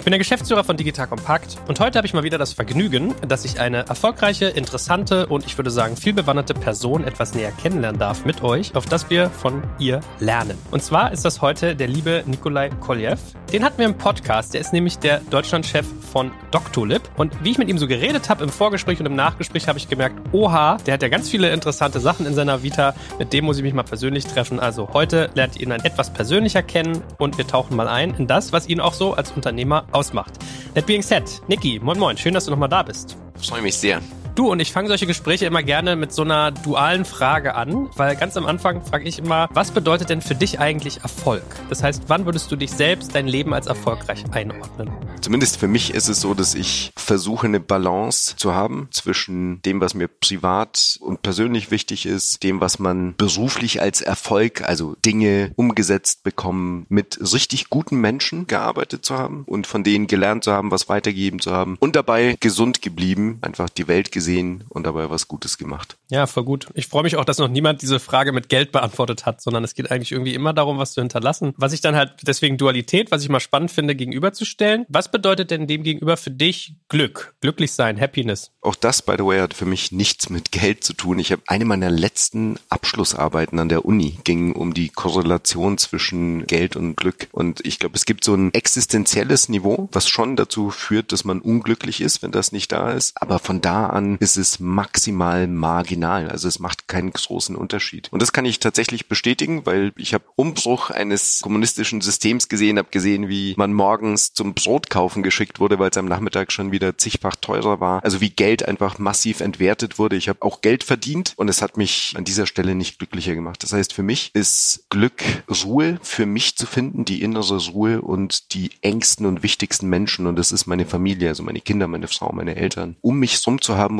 Ich bin der Geschäftsführer von Digital Compact und heute habe ich mal wieder das Vergnügen, dass ich eine erfolgreiche, interessante und ich würde sagen vielbewanderte Person etwas näher kennenlernen darf mit euch, auf das wir von ihr lernen. Und zwar ist das heute der liebe Nikolai Koljew. Den hatten wir im Podcast, der ist nämlich der Deutschlandchef von Doctolib und wie ich mit ihm so geredet habe im Vorgespräch und im Nachgespräch habe ich gemerkt, oha, der hat ja ganz viele interessante Sachen in seiner Vita, mit dem muss ich mich mal persönlich treffen. Also heute lernt ihr ihn ein etwas persönlicher kennen und wir tauchen mal ein in das, was ihn auch so als Unternehmer ausmacht. That being said, Niki, moin moin, schön, dass du nochmal da bist. Freue mich sehr. Du und ich fange solche Gespräche immer gerne mit so einer dualen Frage an, weil ganz am Anfang frage ich immer, was bedeutet denn für dich eigentlich Erfolg? Das heißt, wann würdest du dich selbst, dein Leben als erfolgreich einordnen? Zumindest für mich ist es so, dass ich versuche, eine Balance zu haben zwischen dem, was mir privat und persönlich wichtig ist, dem, was man beruflich als Erfolg, also Dinge umgesetzt bekommen, mit richtig guten Menschen gearbeitet zu haben und von denen gelernt zu haben, was weitergeben zu haben und dabei gesund geblieben, einfach die Welt gesehen gesehen und dabei was Gutes gemacht. Ja, voll gut. Ich freue mich auch, dass noch niemand diese Frage mit Geld beantwortet hat, sondern es geht eigentlich irgendwie immer darum, was zu hinterlassen. Was ich dann halt deswegen Dualität, was ich mal spannend finde, gegenüberzustellen. Was bedeutet denn dem gegenüber für dich Glück, glücklich sein, Happiness? Auch das, by the way, hat für mich nichts mit Geld zu tun. Ich habe eine meiner letzten Abschlussarbeiten an der Uni ging um die Korrelation zwischen Geld und Glück. Und ich glaube, es gibt so ein existenzielles Niveau, was schon dazu führt, dass man unglücklich ist, wenn das nicht da ist. Aber von da an ist es maximal marginal. Also es macht keinen großen Unterschied. Und das kann ich tatsächlich bestätigen, weil ich habe Umbruch eines kommunistischen Systems gesehen, habe gesehen, wie man morgens zum Brot kaufen geschickt wurde, weil es am Nachmittag schon wieder zigfach teurer war. Also wie Geld einfach massiv entwertet wurde. Ich habe auch Geld verdient und es hat mich an dieser Stelle nicht glücklicher gemacht. Das heißt, für mich ist Glück Ruhe für mich zu finden, die innere Ruhe und die engsten und wichtigsten Menschen und das ist meine Familie, also meine Kinder, meine Frau, meine Eltern, um mich rum zu haben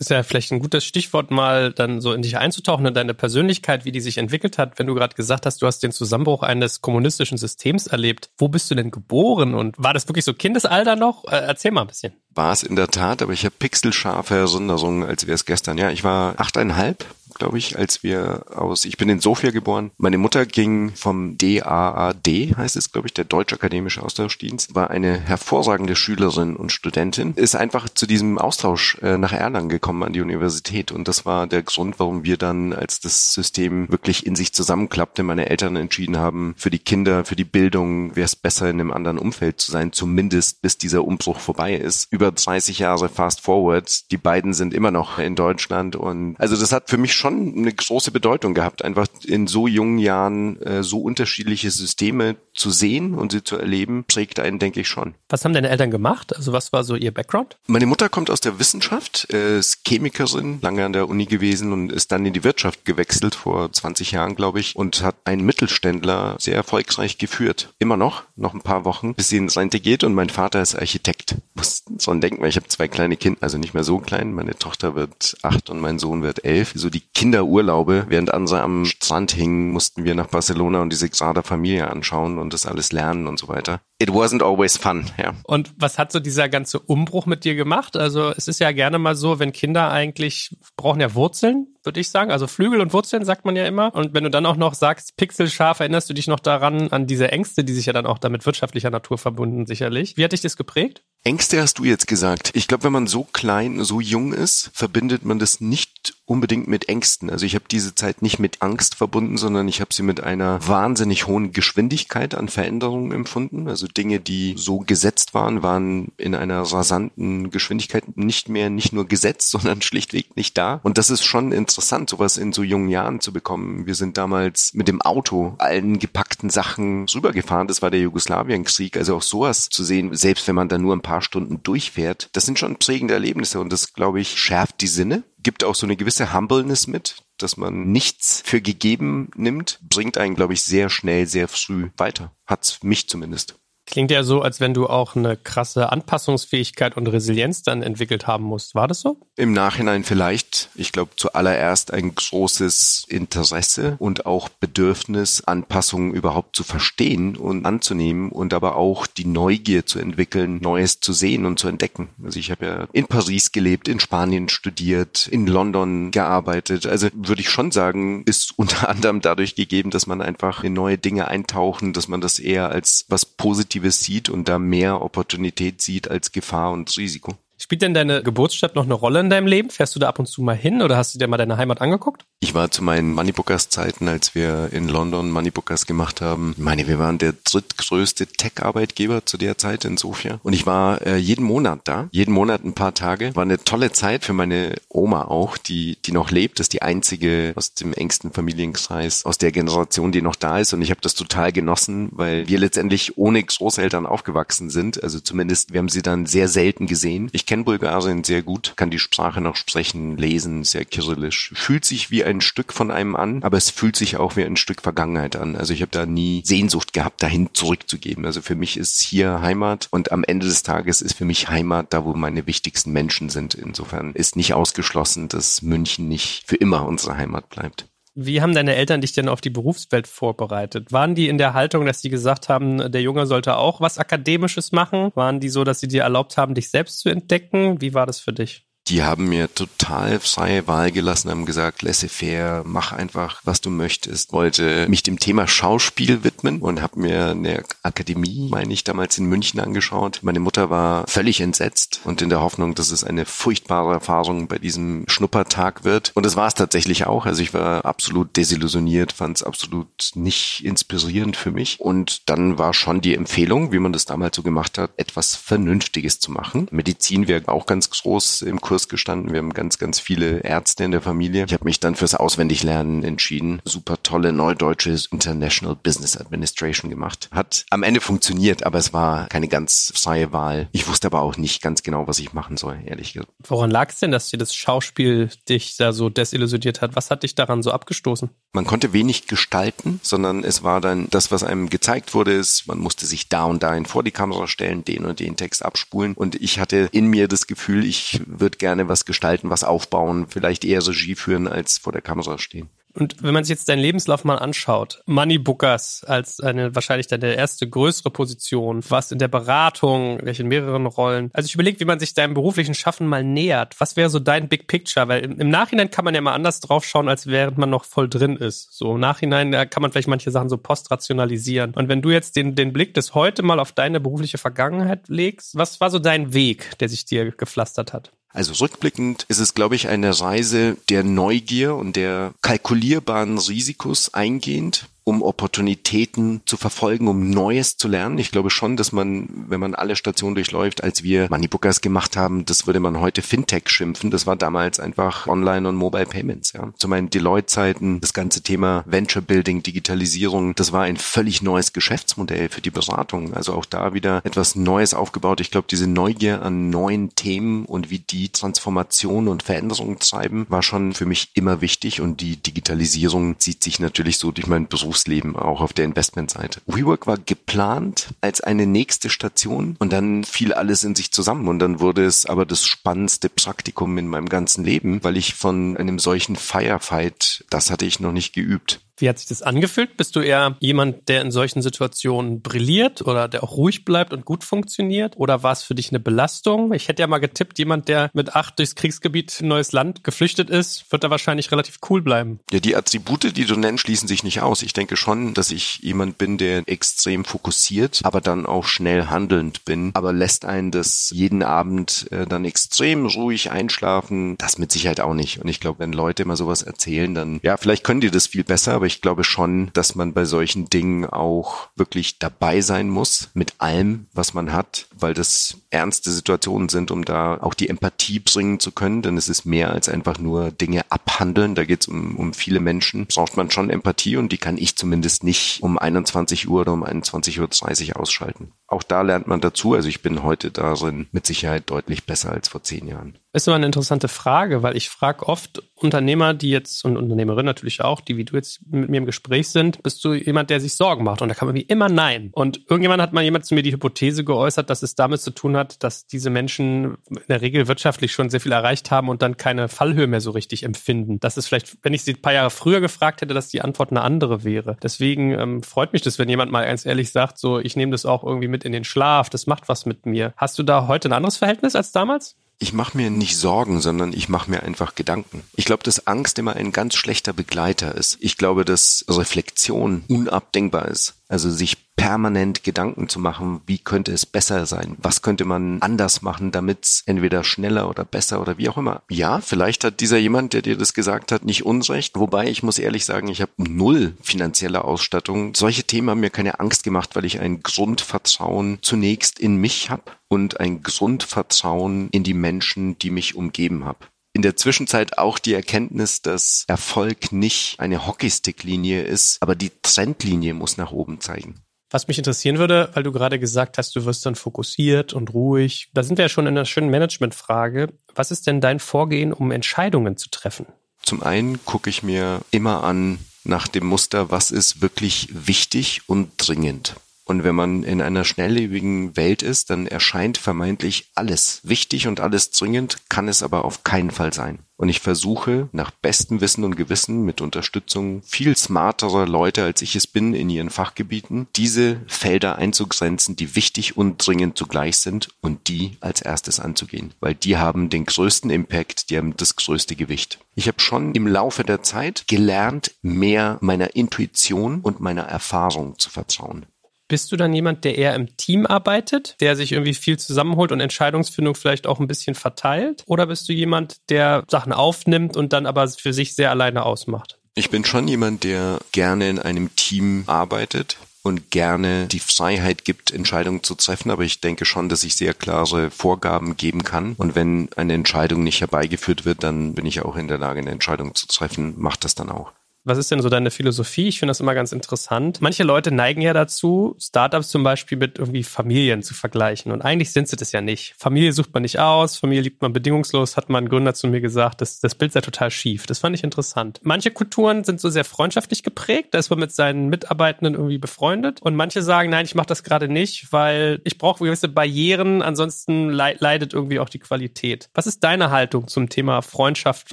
ist ja vielleicht ein gutes Stichwort, mal dann so in dich einzutauchen und deine Persönlichkeit, wie die sich entwickelt hat. Wenn du gerade gesagt hast, du hast den Zusammenbruch eines kommunistischen Systems erlebt. Wo bist du denn geboren und war das wirklich so Kindesalter noch? Äh, erzähl mal ein bisschen. War es in der Tat, aber ich habe pixelscharfe Erinnerungen, als wäre es gestern. Ja, ich war achteinhalb glaube ich, als wir aus, ich bin in Sofia geboren. Meine Mutter ging vom DAAD, heißt es, glaube ich, der Deutsche Akademische Austauschdienst, war eine hervorragende Schülerin und Studentin, ist einfach zu diesem Austausch äh, nach Erlangen gekommen an die Universität. Und das war der Grund, warum wir dann, als das System wirklich in sich zusammenklappte, meine Eltern entschieden haben, für die Kinder, für die Bildung wäre es besser, in einem anderen Umfeld zu sein, zumindest bis dieser Umbruch vorbei ist. Über 30 Jahre fast forward, die beiden sind immer noch in Deutschland und also das hat für mich schon eine große Bedeutung gehabt, einfach in so jungen Jahren äh, so unterschiedliche Systeme zu sehen und sie zu erleben, prägt einen, denke ich, schon. Was haben deine Eltern gemacht? Also was war so ihr Background? Meine Mutter kommt aus der Wissenschaft, äh, ist Chemikerin, lange an der Uni gewesen und ist dann in die Wirtschaft gewechselt vor 20 Jahren, glaube ich, und hat einen Mittelständler sehr erfolgreich geführt. Immer noch, noch ein paar Wochen, bis sie ins Rente geht und mein Vater ist Architekt. Muss so denken, weil ich habe zwei kleine Kinder, also nicht mehr so klein. Meine Tochter wird acht und mein Sohn wird elf. So die Kinderurlaube, während andere am Strand hingen, mussten wir nach Barcelona und diese Sagrada Familie anschauen und das alles lernen und so weiter. It wasn't always fun, ja. Und was hat so dieser ganze Umbruch mit dir gemacht? Also es ist ja gerne mal so, wenn Kinder eigentlich brauchen ja Wurzeln würde ich sagen. Also Flügel und Wurzeln sagt man ja immer. Und wenn du dann auch noch sagst, pixelscharf, erinnerst du dich noch daran, an diese Ängste, die sich ja dann auch damit wirtschaftlicher Natur verbunden, sicherlich. Wie hat dich das geprägt? Ängste hast du jetzt gesagt. Ich glaube, wenn man so klein, so jung ist, verbindet man das nicht unbedingt mit Ängsten. Also ich habe diese Zeit nicht mit Angst verbunden, sondern ich habe sie mit einer wahnsinnig hohen Geschwindigkeit an Veränderungen empfunden. Also Dinge, die so gesetzt waren, waren in einer rasanten Geschwindigkeit nicht mehr nicht nur gesetzt, sondern schlichtweg nicht da. Und das ist schon interessant, sowas in so jungen Jahren zu bekommen. Wir sind damals mit dem Auto allen gepackten Sachen rübergefahren. Das war der Jugoslawienkrieg. Also auch sowas zu sehen, selbst wenn man da nur ein paar Stunden durchfährt, das sind schon prägende Erlebnisse und das, glaube ich, schärft die Sinne gibt auch so eine gewisse Humbleness mit, dass man nichts für gegeben nimmt, bringt einen, glaube ich, sehr schnell, sehr früh weiter. Hat's mich zumindest. Klingt ja so, als wenn du auch eine krasse Anpassungsfähigkeit und Resilienz dann entwickelt haben musst. War das so? Im Nachhinein vielleicht. Ich glaube, zuallererst ein großes Interesse und auch Bedürfnis, Anpassungen überhaupt zu verstehen und anzunehmen und aber auch die Neugier zu entwickeln, Neues zu sehen und zu entdecken. Also ich habe ja in Paris gelebt, in Spanien studiert, in London gearbeitet. Also würde ich schon sagen, ist unter anderem dadurch gegeben, dass man einfach in neue Dinge eintauchen, dass man das eher als was Positives Positives sieht und da mehr Opportunität sieht als Gefahr und Risiko. Spielt denn deine Geburtsstadt noch eine Rolle in deinem Leben? Fährst du da ab und zu mal hin oder hast du dir mal deine Heimat angeguckt? Ich war zu meinen Moneybookers-Zeiten, als wir in London Moneybookers gemacht haben. Ich meine, wir waren der drittgrößte Tech-Arbeitgeber zu der Zeit in Sofia. Und ich war äh, jeden Monat da, jeden Monat ein paar Tage. War eine tolle Zeit für meine Oma auch, die, die noch lebt. Das ist die einzige aus dem engsten Familienkreis, aus der Generation, die noch da ist. Und ich habe das total genossen, weil wir letztendlich ohne Großeltern aufgewachsen sind. Also zumindest, wir haben sie dann sehr selten gesehen. Ich kenne Bulgarien sehr gut, kann die Sprache noch sprechen, lesen, sehr kyrillisch. Fühlt sich wie ein Stück von einem an, aber es fühlt sich auch wie ein Stück Vergangenheit an. Also ich habe da nie Sehnsucht gehabt, dahin zurückzugeben. Also für mich ist hier Heimat und am Ende des Tages ist für mich Heimat da, wo meine wichtigsten Menschen sind. Insofern ist nicht ausgeschlossen, dass München nicht für immer unsere Heimat bleibt. Wie haben deine Eltern dich denn auf die Berufswelt vorbereitet? Waren die in der Haltung, dass die gesagt haben, der Junge sollte auch was Akademisches machen? Waren die so, dass sie dir erlaubt haben, dich selbst zu entdecken? Wie war das für dich? Die haben mir total freie Wahl gelassen, haben gesagt, laissez-faire, mach einfach, was du möchtest. Wollte mich dem Thema Schauspiel widmen und habe mir eine Akademie, meine ich, damals in München angeschaut. Meine Mutter war völlig entsetzt und in der Hoffnung, dass es eine furchtbare Erfahrung bei diesem Schnuppertag wird. Und das war es tatsächlich auch. Also ich war absolut desillusioniert, fand es absolut nicht inspirierend für mich. Und dann war schon die Empfehlung, wie man das damals so gemacht hat, etwas Vernünftiges zu machen. Medizin wäre auch ganz groß im Kurs Kurs gestanden. Wir haben ganz, ganz viele Ärzte in der Familie. Ich habe mich dann fürs Auswendiglernen entschieden. Super tolle neudeutsche International Business Administration gemacht. Hat am Ende funktioniert, aber es war keine ganz freie Wahl. Ich wusste aber auch nicht ganz genau, was ich machen soll, ehrlich gesagt. Woran lag es denn, dass dir das Schauspiel dich da so desillusioniert hat? Was hat dich daran so abgestoßen? Man konnte wenig gestalten, sondern es war dann das, was einem gezeigt wurde, ist, man musste sich da und dahin vor die Kamera stellen, den und den Text abspulen. Und ich hatte in mir das Gefühl, ich würde gerne was gestalten, was aufbauen, vielleicht eher Regie führen, als vor der Kamera stehen. Und wenn man sich jetzt deinen Lebenslauf mal anschaut, Money Bookers als eine wahrscheinlich deine erste größere Position, was in der Beratung, welche in mehreren Rollen. Also ich überlege, wie man sich deinem beruflichen Schaffen mal nähert. Was wäre so dein Big Picture? Weil im, Nachhinein kann man ja mal anders drauf schauen, als während man noch voll drin ist. So im Nachhinein kann man vielleicht manche Sachen so postrationalisieren. Und wenn du jetzt den, den Blick des heute mal auf deine berufliche Vergangenheit legst, was war so dein Weg, der sich dir gepflastert hat? Also rückblickend ist es, glaube ich, eine Reise der Neugier und der kalkulierbaren Risikos eingehend um Opportunitäten zu verfolgen, um Neues zu lernen. Ich glaube schon, dass man, wenn man alle Stationen durchläuft, als wir Moneybookers gemacht haben, das würde man heute Fintech schimpfen. Das war damals einfach Online- und Mobile Payments. Ja. Zu meinen Deloitte-Zeiten, das ganze Thema Venture Building, Digitalisierung, das war ein völlig neues Geschäftsmodell für die Beratung. Also auch da wieder etwas Neues aufgebaut. Ich glaube, diese Neugier an neuen Themen und wie die Transformation und Veränderung treiben, war schon für mich immer wichtig. Und die Digitalisierung zieht sich natürlich so durch meinen Berufs Berufsleben, auch auf der Investmentseite. WeWork war geplant als eine nächste Station und dann fiel alles in sich zusammen und dann wurde es aber das spannendste Praktikum in meinem ganzen Leben, weil ich von einem solchen Firefight, das hatte ich noch nicht geübt. Wie hat sich das angefühlt? Bist du eher jemand, der in solchen Situationen brilliert oder der auch ruhig bleibt und gut funktioniert? Oder war es für dich eine Belastung? Ich hätte ja mal getippt, jemand, der mit acht durchs Kriegsgebiet in neues Land geflüchtet ist, wird da wahrscheinlich relativ cool bleiben. Ja, die Attribute, die du nennst, schließen sich nicht aus. Ich denke schon, dass ich jemand bin, der extrem fokussiert, aber dann auch schnell handelnd bin. Aber lässt einen das jeden Abend äh, dann extrem ruhig einschlafen? Das mit Sicherheit auch nicht. Und ich glaube, wenn Leute mal sowas erzählen, dann, ja, vielleicht können die das viel besser, aber ich glaube schon, dass man bei solchen Dingen auch wirklich dabei sein muss mit allem, was man hat, weil das ernste Situationen sind, um da auch die Empathie bringen zu können, denn es ist mehr als einfach nur Dinge abhandeln. Da geht es um, um viele Menschen. Braucht man schon Empathie und die kann ich zumindest nicht um 21 Uhr oder um 21.30 Uhr ausschalten. Auch da lernt man dazu. Also ich bin heute darin mit Sicherheit deutlich besser als vor zehn Jahren. Ist immer eine interessante Frage, weil ich frage oft Unternehmer, die jetzt und Unternehmerinnen natürlich auch, die wie du jetzt mit mir im Gespräch sind, bist du jemand, der sich Sorgen macht? Und da kann man wie immer nein. Und irgendjemand hat mal jemand zu mir die Hypothese geäußert, dass es damit zu tun hat, dass diese Menschen in der Regel wirtschaftlich schon sehr viel erreicht haben und dann keine Fallhöhe mehr so richtig empfinden. Das ist vielleicht, wenn ich sie ein paar Jahre früher gefragt hätte, dass die Antwort eine andere wäre. Deswegen ähm, freut mich das, wenn jemand mal ganz ehrlich sagt, so ich nehme das auch irgendwie mit in den Schlaf, das macht was mit mir. Hast du da heute ein anderes Verhältnis als damals? ich mache mir nicht Sorgen, sondern ich mache mir einfach Gedanken. Ich glaube, dass Angst immer ein ganz schlechter Begleiter ist. Ich glaube, dass Reflexion unabdingbar ist. Also sich permanent Gedanken zu machen, wie könnte es besser sein? Was könnte man anders machen, damit es entweder schneller oder besser oder wie auch immer. Ja, vielleicht hat dieser jemand, der dir das gesagt hat, nicht Unrecht. Wobei ich muss ehrlich sagen, ich habe null finanzielle Ausstattung. Solche Themen haben mir keine Angst gemacht, weil ich ein Grundvertrauen zunächst in mich habe und ein Grundvertrauen in die Menschen, die mich umgeben habe in der Zwischenzeit auch die Erkenntnis, dass Erfolg nicht eine Hockeystick-Linie ist, aber die Trendlinie muss nach oben zeigen. Was mich interessieren würde, weil du gerade gesagt hast, du wirst dann fokussiert und ruhig. Da sind wir ja schon in einer schönen Managementfrage. Was ist denn dein Vorgehen, um Entscheidungen zu treffen? Zum einen gucke ich mir immer an nach dem Muster, was ist wirklich wichtig und dringend. Und wenn man in einer schnelllebigen Welt ist, dann erscheint vermeintlich alles wichtig und alles dringend, kann es aber auf keinen Fall sein. Und ich versuche nach bestem Wissen und Gewissen mit Unterstützung viel smarterer Leute, als ich es bin, in ihren Fachgebieten, diese Felder einzugrenzen, die wichtig und dringend zugleich sind und die als erstes anzugehen, weil die haben den größten Impact, die haben das größte Gewicht. Ich habe schon im Laufe der Zeit gelernt, mehr meiner Intuition und meiner Erfahrung zu vertrauen. Bist du dann jemand, der eher im Team arbeitet, der sich irgendwie viel zusammenholt und Entscheidungsfindung vielleicht auch ein bisschen verteilt? Oder bist du jemand, der Sachen aufnimmt und dann aber für sich sehr alleine ausmacht? Ich bin schon jemand, der gerne in einem Team arbeitet und gerne die Freiheit gibt, Entscheidungen zu treffen. Aber ich denke schon, dass ich sehr klare Vorgaben geben kann. Und wenn eine Entscheidung nicht herbeigeführt wird, dann bin ich auch in der Lage, eine Entscheidung zu treffen. Macht das dann auch. Was ist denn so deine Philosophie? Ich finde das immer ganz interessant. Manche Leute neigen ja dazu, Startups zum Beispiel mit irgendwie Familien zu vergleichen. Und eigentlich sind sie das ja nicht. Familie sucht man nicht aus, Familie liebt man bedingungslos, hat mal ein Gründer zu mir gesagt. Das, das Bild sei total schief. Das fand ich interessant. Manche Kulturen sind so sehr freundschaftlich geprägt, da ist man mit seinen Mitarbeitenden irgendwie befreundet. Und manche sagen, nein, ich mache das gerade nicht, weil ich brauche gewisse Barrieren, ansonsten leidet irgendwie auch die Qualität. Was ist deine Haltung zum Thema Freundschaft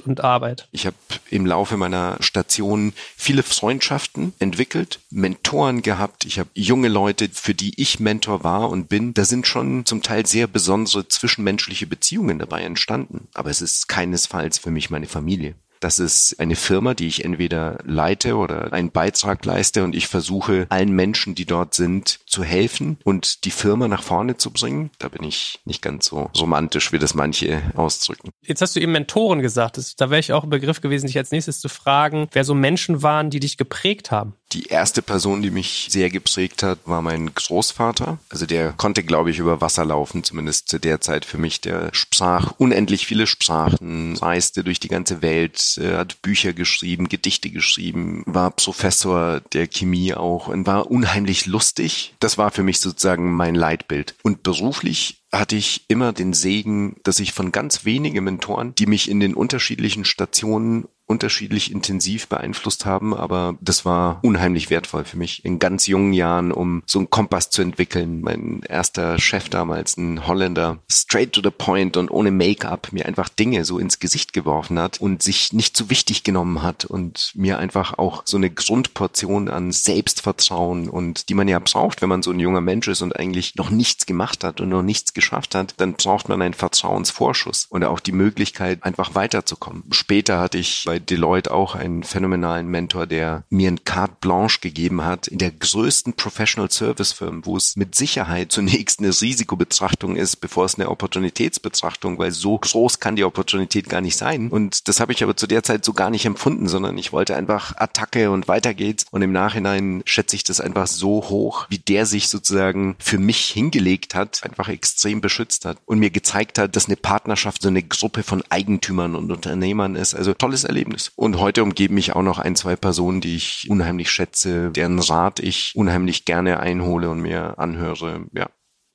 und Arbeit? Ich habe im Laufe meiner Station schon viele Freundschaften entwickelt, Mentoren gehabt. Ich habe junge Leute, für die ich Mentor war und bin. Da sind schon zum Teil sehr besondere zwischenmenschliche Beziehungen dabei entstanden. Aber es ist keinesfalls für mich meine Familie. Das ist eine Firma, die ich entweder leite oder einen Beitrag leiste und ich versuche allen Menschen, die dort sind, zu helfen und die Firma nach vorne zu bringen. Da bin ich nicht ganz so romantisch, wie das manche ausdrücken. Jetzt hast du eben Mentoren gesagt. Das, da wäre ich auch im Begriff gewesen, dich als nächstes zu fragen, wer so Menschen waren, die dich geprägt haben. Die erste Person, die mich sehr geprägt hat, war mein Großvater. Also der konnte, glaube ich, über Wasser laufen, zumindest zu der Zeit für mich. Der sprach unendlich viele Sprachen, reiste durch die ganze Welt, äh, hat Bücher geschrieben, Gedichte geschrieben, war Professor der Chemie auch und war unheimlich lustig. Das war für mich sozusagen mein Leitbild. Und beruflich hatte ich immer den Segen, dass ich von ganz wenigen Mentoren, die mich in den unterschiedlichen Stationen unterschiedlich intensiv beeinflusst haben, aber das war unheimlich wertvoll für mich in ganz jungen Jahren, um so einen Kompass zu entwickeln. Mein erster Chef damals, ein Holländer, straight to the point und ohne Make-up mir einfach Dinge so ins Gesicht geworfen hat und sich nicht zu wichtig genommen hat und mir einfach auch so eine Grundportion an Selbstvertrauen und die man ja braucht, wenn man so ein junger Mensch ist und eigentlich noch nichts gemacht hat und noch nichts geschafft hat, dann braucht man einen Vertrauensvorschuss und auch die Möglichkeit, einfach weiterzukommen. Später hatte ich bei Deloitte auch einen phänomenalen Mentor, der mir ein Carte Blanche gegeben hat in der größten Professional Service Firm, wo es mit Sicherheit zunächst eine Risikobetrachtung ist, bevor es eine Opportunitätsbetrachtung, weil so groß kann die Opportunität gar nicht sein. Und das habe ich aber zu der Zeit so gar nicht empfunden, sondern ich wollte einfach Attacke und weiter geht's. Und im Nachhinein schätze ich das einfach so hoch, wie der sich sozusagen für mich hingelegt hat, einfach extrem beschützt hat und mir gezeigt hat, dass eine Partnerschaft so eine Gruppe von Eigentümern und Unternehmern ist. Also tolles Erlebnis. Und heute umgeben mich auch noch ein, zwei Personen, die ich unheimlich schätze, deren Rat ich unheimlich gerne einhole und mir anhöre. Ja,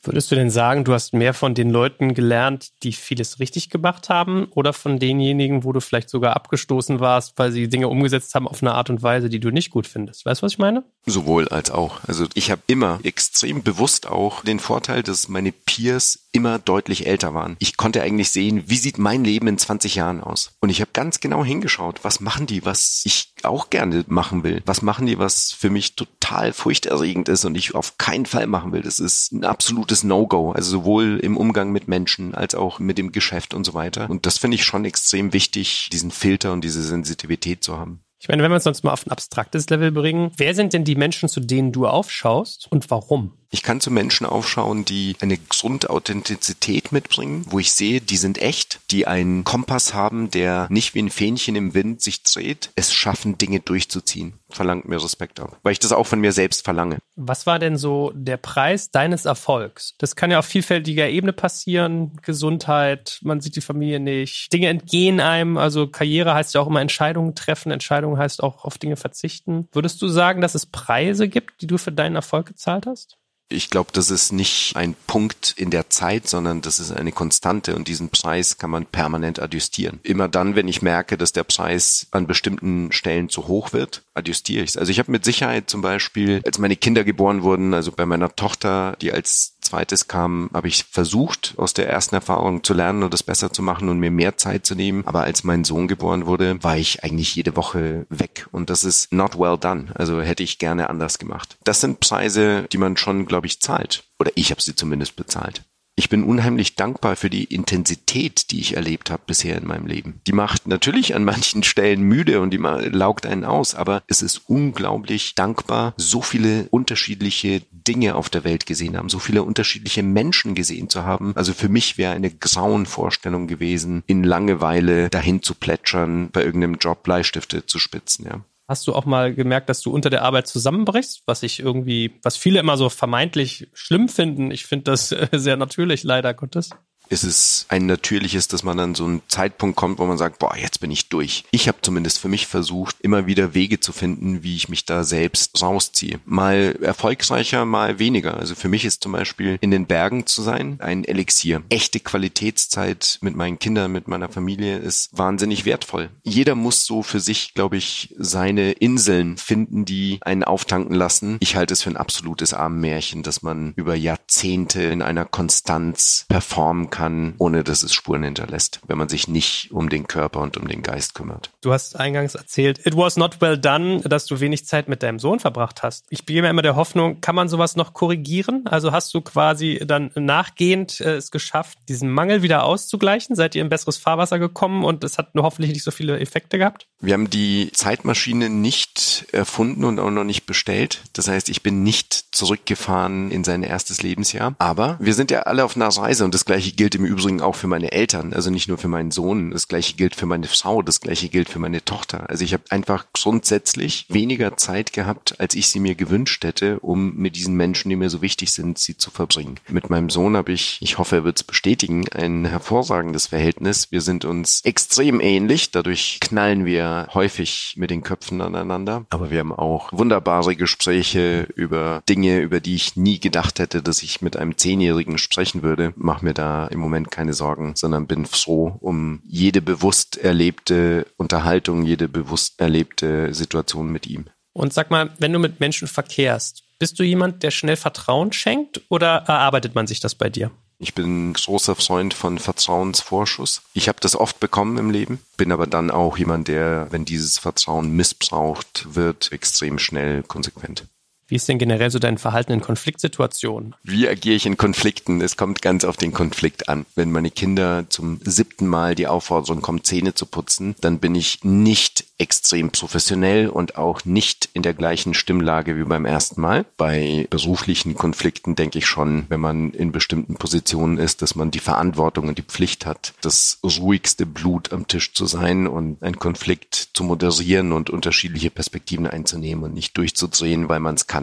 Würdest du denn sagen, du hast mehr von den Leuten gelernt, die vieles richtig gemacht haben oder von denjenigen, wo du vielleicht sogar abgestoßen warst, weil sie Dinge umgesetzt haben auf eine Art und Weise, die du nicht gut findest? Weißt du, was ich meine? Sowohl als auch. Also ich habe immer extrem bewusst auch den Vorteil, dass meine Peers immer deutlich älter waren. Ich konnte eigentlich sehen, wie sieht mein Leben in 20 Jahren aus. Und ich habe ganz genau hingeschaut, was machen die, was ich auch gerne machen will. Was machen die, was für mich total furchterregend ist und ich auf keinen Fall machen will. Das ist ein absolutes No-Go. Also sowohl im Umgang mit Menschen als auch mit dem Geschäft und so weiter. Und das finde ich schon extrem wichtig, diesen Filter und diese Sensitivität zu haben. Ich meine, wenn wir uns sonst mal auf ein abstraktes Level bringen, wer sind denn die Menschen, zu denen du aufschaust und warum? Ich kann zu Menschen aufschauen, die eine Grundauthentizität mitbringen, wo ich sehe, die sind echt, die einen Kompass haben, der nicht wie ein Fähnchen im Wind sich dreht, es schaffen, Dinge durchzuziehen. Verlangt mir Respekt ab, weil ich das auch von mir selbst verlange. Was war denn so der Preis deines Erfolgs? Das kann ja auf vielfältiger Ebene passieren. Gesundheit, man sieht die Familie nicht, Dinge entgehen einem. Also Karriere heißt ja auch immer Entscheidungen treffen. Entscheidungen heißt auch auf Dinge verzichten. Würdest du sagen, dass es Preise gibt, die du für deinen Erfolg gezahlt hast? Ich glaube, das ist nicht ein Punkt in der Zeit, sondern das ist eine Konstante und diesen Preis kann man permanent adjustieren. Immer dann, wenn ich merke, dass der Preis an bestimmten Stellen zu hoch wird, adjustiere ich es. Also ich habe mit Sicherheit zum Beispiel, als meine Kinder geboren wurden, also bei meiner Tochter, die als zweites kam, habe ich versucht, aus der ersten Erfahrung zu lernen und das besser zu machen und mir mehr Zeit zu nehmen. Aber als mein Sohn geboren wurde, war ich eigentlich jede Woche weg und das ist not well done. Also hätte ich gerne anders gemacht. Das sind Preise, die man schon, glaube ich, zahlt. Oder ich habe sie zumindest bezahlt. Ich bin unheimlich dankbar für die Intensität, die ich erlebt habe bisher in meinem Leben. Die macht natürlich an manchen Stellen müde und die laugt einen aus, aber es ist unglaublich dankbar, so viele unterschiedliche Dinge auf der Welt gesehen haben, so viele unterschiedliche Menschen gesehen zu haben. Also für mich wäre eine grauen Vorstellung gewesen, in Langeweile dahin zu plätschern, bei irgendeinem Job Bleistifte zu spitzen, ja. Hast du auch mal gemerkt, dass du unter der Arbeit zusammenbrichst, was ich irgendwie, was viele immer so vermeintlich schlimm finden? Ich finde das sehr natürlich, leider Gottes ist es ein natürliches, dass man an so einen Zeitpunkt kommt, wo man sagt, boah, jetzt bin ich durch. Ich habe zumindest für mich versucht, immer wieder Wege zu finden, wie ich mich da selbst rausziehe. Mal erfolgreicher, mal weniger. Also für mich ist zum Beispiel in den Bergen zu sein ein Elixier. Echte Qualitätszeit mit meinen Kindern, mit meiner Familie ist wahnsinnig wertvoll. Jeder muss so für sich, glaube ich, seine Inseln finden, die einen auftanken lassen. Ich halte es für ein absolutes Armmärchen, dass man über Jahrzehnte in einer Konstanz performen kann kann, ohne dass es Spuren hinterlässt, wenn man sich nicht um den Körper und um den Geist kümmert. Du hast eingangs erzählt, it was not well done, dass du wenig Zeit mit deinem Sohn verbracht hast. Ich bin mir immer der Hoffnung, kann man sowas noch korrigieren? Also hast du quasi dann nachgehend äh, es geschafft, diesen Mangel wieder auszugleichen? Seid ihr in besseres Fahrwasser gekommen und es hat nur hoffentlich nicht so viele Effekte gehabt? Wir haben die Zeitmaschine nicht erfunden und auch noch nicht bestellt. Das heißt, ich bin nicht zurückgefahren in sein erstes Lebensjahr. Aber wir sind ja alle auf einer Reise und das gleiche gilt gilt im Übrigen auch für meine Eltern, also nicht nur für meinen Sohn. Das gleiche gilt für meine Frau, das gleiche gilt für meine Tochter. Also ich habe einfach grundsätzlich weniger Zeit gehabt, als ich sie mir gewünscht hätte, um mit diesen Menschen, die mir so wichtig sind, sie zu verbringen. Mit meinem Sohn habe ich, ich hoffe, er wird es bestätigen, ein hervorragendes Verhältnis. Wir sind uns extrem ähnlich, dadurch knallen wir häufig mit den Köpfen aneinander. Aber wir haben auch wunderbare Gespräche über Dinge, über die ich nie gedacht hätte, dass ich mit einem Zehnjährigen sprechen würde. Mach mir da im Moment keine Sorgen, sondern bin froh um jede bewusst erlebte Unterhaltung, jede bewusst erlebte Situation mit ihm. Und sag mal, wenn du mit Menschen verkehrst, bist du jemand, der schnell Vertrauen schenkt oder erarbeitet man sich das bei dir? Ich bin ein großer Freund von Vertrauensvorschuss. Ich habe das oft bekommen im Leben, bin aber dann auch jemand, der, wenn dieses Vertrauen missbraucht wird, extrem schnell konsequent. Wie ist denn generell so dein Verhalten in Konfliktsituationen? Wie agiere ich in Konflikten? Es kommt ganz auf den Konflikt an. Wenn meine Kinder zum siebten Mal die Aufforderung kommen, Zähne zu putzen, dann bin ich nicht extrem professionell und auch nicht in der gleichen Stimmlage wie beim ersten Mal. Bei beruflichen Konflikten denke ich schon, wenn man in bestimmten Positionen ist, dass man die Verantwortung und die Pflicht hat, das ruhigste Blut am Tisch zu sein und einen Konflikt zu moderieren und unterschiedliche Perspektiven einzunehmen und nicht durchzudrehen, weil man es kann.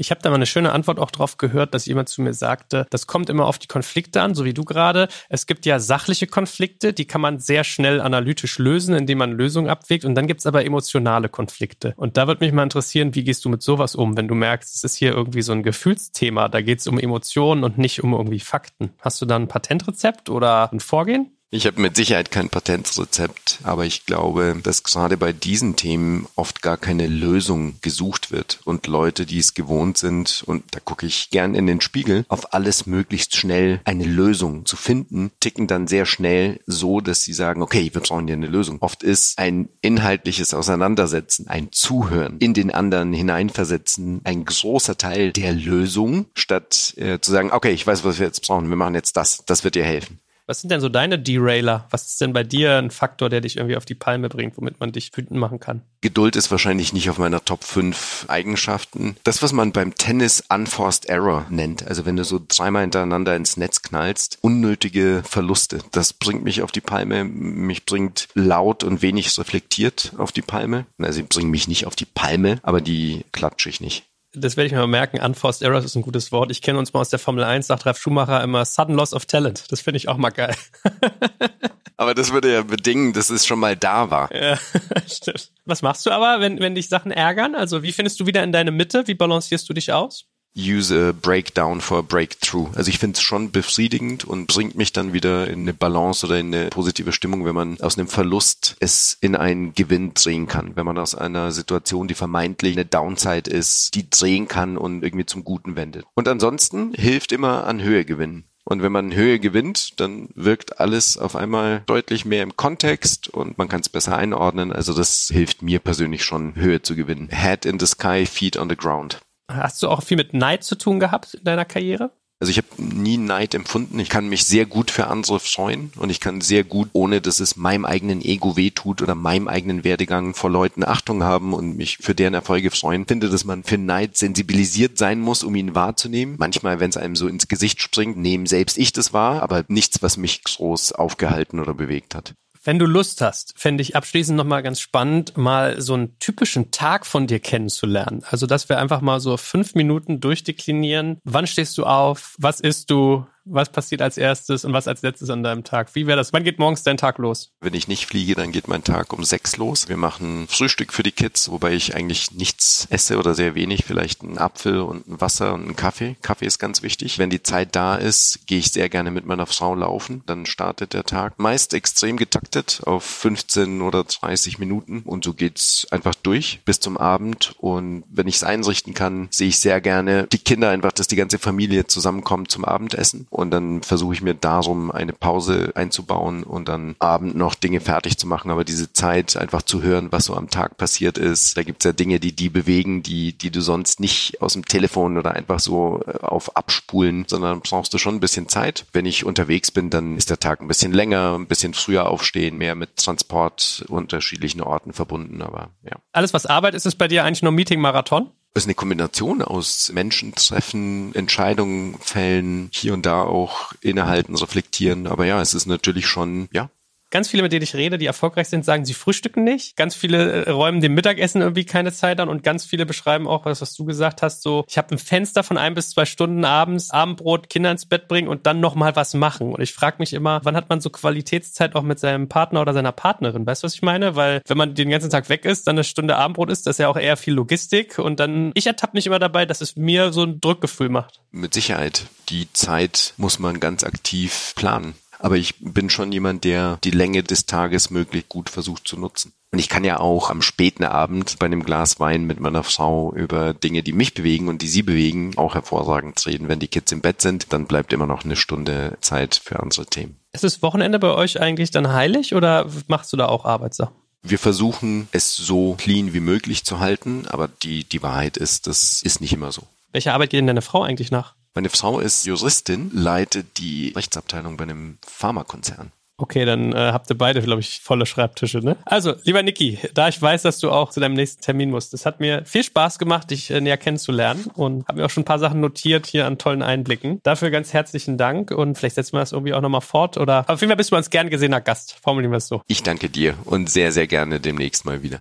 Ich habe da mal eine schöne Antwort auch drauf gehört, dass jemand zu mir sagte, das kommt immer auf die Konflikte an, so wie du gerade. Es gibt ja sachliche Konflikte, die kann man sehr schnell analytisch lösen, indem man Lösungen abwägt. Und dann gibt's aber emotionale Konflikte. Und da würde mich mal interessieren, wie gehst du mit sowas um, wenn du merkst, es ist hier irgendwie so ein Gefühlsthema, da geht's um Emotionen und nicht um irgendwie Fakten. Hast du da ein Patentrezept oder ein Vorgehen? Ich habe mit Sicherheit kein Patentrezept, aber ich glaube, dass gerade bei diesen Themen oft gar keine Lösung gesucht wird und Leute, die es gewohnt sind, und da gucke ich gern in den Spiegel, auf alles möglichst schnell eine Lösung zu finden, ticken dann sehr schnell so, dass sie sagen, okay, wir brauchen hier eine Lösung. Oft ist ein inhaltliches Auseinandersetzen, ein Zuhören, in den anderen hineinversetzen, ein großer Teil der Lösung, statt äh, zu sagen, okay, ich weiß, was wir jetzt brauchen, wir machen jetzt das, das wird dir helfen. Was sind denn so deine Derailer? Was ist denn bei dir ein Faktor, der dich irgendwie auf die Palme bringt, womit man dich wütend machen kann? Geduld ist wahrscheinlich nicht auf meiner Top 5 Eigenschaften. Das, was man beim Tennis Unforced Error nennt, also wenn du so dreimal hintereinander ins Netz knallst, unnötige Verluste, das bringt mich auf die Palme. Mich bringt laut und wenig reflektiert auf die Palme. Also, sie bringen mich nicht auf die Palme, aber die klatsche ich nicht das werde ich mir mal merken, Unforced Errors ist ein gutes Wort. Ich kenne uns mal aus der Formel 1, sagt Ralf Schumacher immer Sudden Loss of Talent. Das finde ich auch mal geil. aber das würde ja bedingen, dass es schon mal da war. Ja, stimmt. Was machst du aber, wenn, wenn dich Sachen ärgern? Also wie findest du wieder in deine Mitte? Wie balancierst du dich aus? Use a breakdown for a breakthrough. Also ich finde es schon befriedigend und bringt mich dann wieder in eine Balance oder in eine positive Stimmung, wenn man aus einem Verlust es in einen Gewinn drehen kann. Wenn man aus einer Situation, die vermeintlich eine Downside ist, die drehen kann und irgendwie zum Guten wendet. Und ansonsten hilft immer an Höhe gewinnen. Und wenn man Höhe gewinnt, dann wirkt alles auf einmal deutlich mehr im Kontext und man kann es besser einordnen. Also das hilft mir persönlich schon, Höhe zu gewinnen. Head in the sky, feet on the ground. Hast du auch viel mit Neid zu tun gehabt in deiner Karriere? Also ich habe nie Neid empfunden. Ich kann mich sehr gut für andere freuen und ich kann sehr gut, ohne dass es meinem eigenen Ego wehtut oder meinem eigenen Werdegang vor Leuten Achtung haben und mich für deren Erfolge freuen. Finde, dass man für Neid sensibilisiert sein muss, um ihn wahrzunehmen. Manchmal, wenn es einem so ins Gesicht springt, nehme selbst ich das wahr, aber nichts, was mich groß aufgehalten oder bewegt hat. Wenn du Lust hast, fände ich abschließend nochmal ganz spannend, mal so einen typischen Tag von dir kennenzulernen. Also, dass wir einfach mal so fünf Minuten durchdeklinieren. Wann stehst du auf? Was isst du? Was passiert als erstes und was als letztes an deinem Tag? Wie wäre das? Wann geht morgens dein Tag los? Wenn ich nicht fliege, dann geht mein Tag um sechs los. Wir machen Frühstück für die Kids, wobei ich eigentlich nichts esse oder sehr wenig, vielleicht einen Apfel und ein Wasser und einen Kaffee. Kaffee ist ganz wichtig. Wenn die Zeit da ist, gehe ich sehr gerne mit meiner Frau laufen. Dann startet der Tag. Meist extrem getaktet auf 15 oder 30 Minuten und so geht's einfach durch bis zum Abend. Und wenn ich es einrichten kann, sehe ich sehr gerne die Kinder einfach, dass die ganze Familie zusammenkommt zum Abendessen und dann versuche ich mir darum eine Pause einzubauen und dann Abend noch Dinge fertig zu machen. Aber diese Zeit einfach zu hören, was so am Tag passiert ist, da gibt es ja Dinge, die die bewegen, die, die du sonst nicht aus dem Telefon oder einfach so äh, auf abspulen, sondern brauchst du schon ein bisschen Zeit. Wenn ich unterwegs bin, dann ist der Tag ein bisschen länger, ein bisschen früher aufstehen, mehr mit Transport unterschiedlichen Orten verbunden, aber ja. Alles, was Arbeit ist, ist bei dir eigentlich nur Meeting-Marathon? Ist eine Kombination aus Menschen treffen, Entscheidungen fällen, hier und da auch innehalten, reflektieren. Aber ja, es ist natürlich schon, ja, Ganz viele, mit denen ich rede, die erfolgreich sind, sagen, sie frühstücken nicht. Ganz viele äh, räumen dem Mittagessen irgendwie keine Zeit an und ganz viele beschreiben auch, was, was du gesagt hast, so, ich habe ein Fenster von ein bis zwei Stunden abends, Abendbrot, Kinder ins Bett bringen und dann nochmal was machen. Und ich frage mich immer, wann hat man so Qualitätszeit auch mit seinem Partner oder seiner Partnerin? Weißt du, was ich meine? Weil wenn man den ganzen Tag weg ist, dann eine Stunde Abendbrot ist, das ist ja auch eher viel Logistik und dann, ich ertappe mich immer dabei, dass es mir so ein Drückgefühl macht. Mit Sicherheit. Die Zeit muss man ganz aktiv planen. Aber ich bin schon jemand, der die Länge des Tages möglichst gut versucht zu nutzen. Und ich kann ja auch am späten Abend bei einem Glas Wein mit meiner Frau über Dinge, die mich bewegen und die sie bewegen, auch hervorragend reden. Wenn die Kids im Bett sind, dann bleibt immer noch eine Stunde Zeit für unsere Themen. Ist das Wochenende bei euch eigentlich dann heilig oder machst du da auch Arbeitssachen? Wir versuchen es so clean wie möglich zu halten, aber die, die Wahrheit ist, das ist nicht immer so. Welche Arbeit geht denn deine Frau eigentlich nach? Meine Frau ist Juristin, leitet die Rechtsabteilung bei einem Pharmakonzern. Okay, dann äh, habt ihr beide, glaube ich, volle Schreibtische, ne? Also, lieber Niki, da ich weiß, dass du auch zu deinem nächsten Termin musst, es hat mir viel Spaß gemacht, dich äh, näher kennenzulernen und habe mir auch schon ein paar Sachen notiert hier an tollen Einblicken. Dafür ganz herzlichen Dank und vielleicht setzen wir das irgendwie auch nochmal fort oder auf jeden Fall bist du als gern gesehener Gast. Formulieren wir es so. Ich danke dir und sehr, sehr gerne demnächst mal wieder.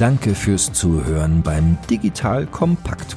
Danke fürs Zuhören beim Digital Kompakt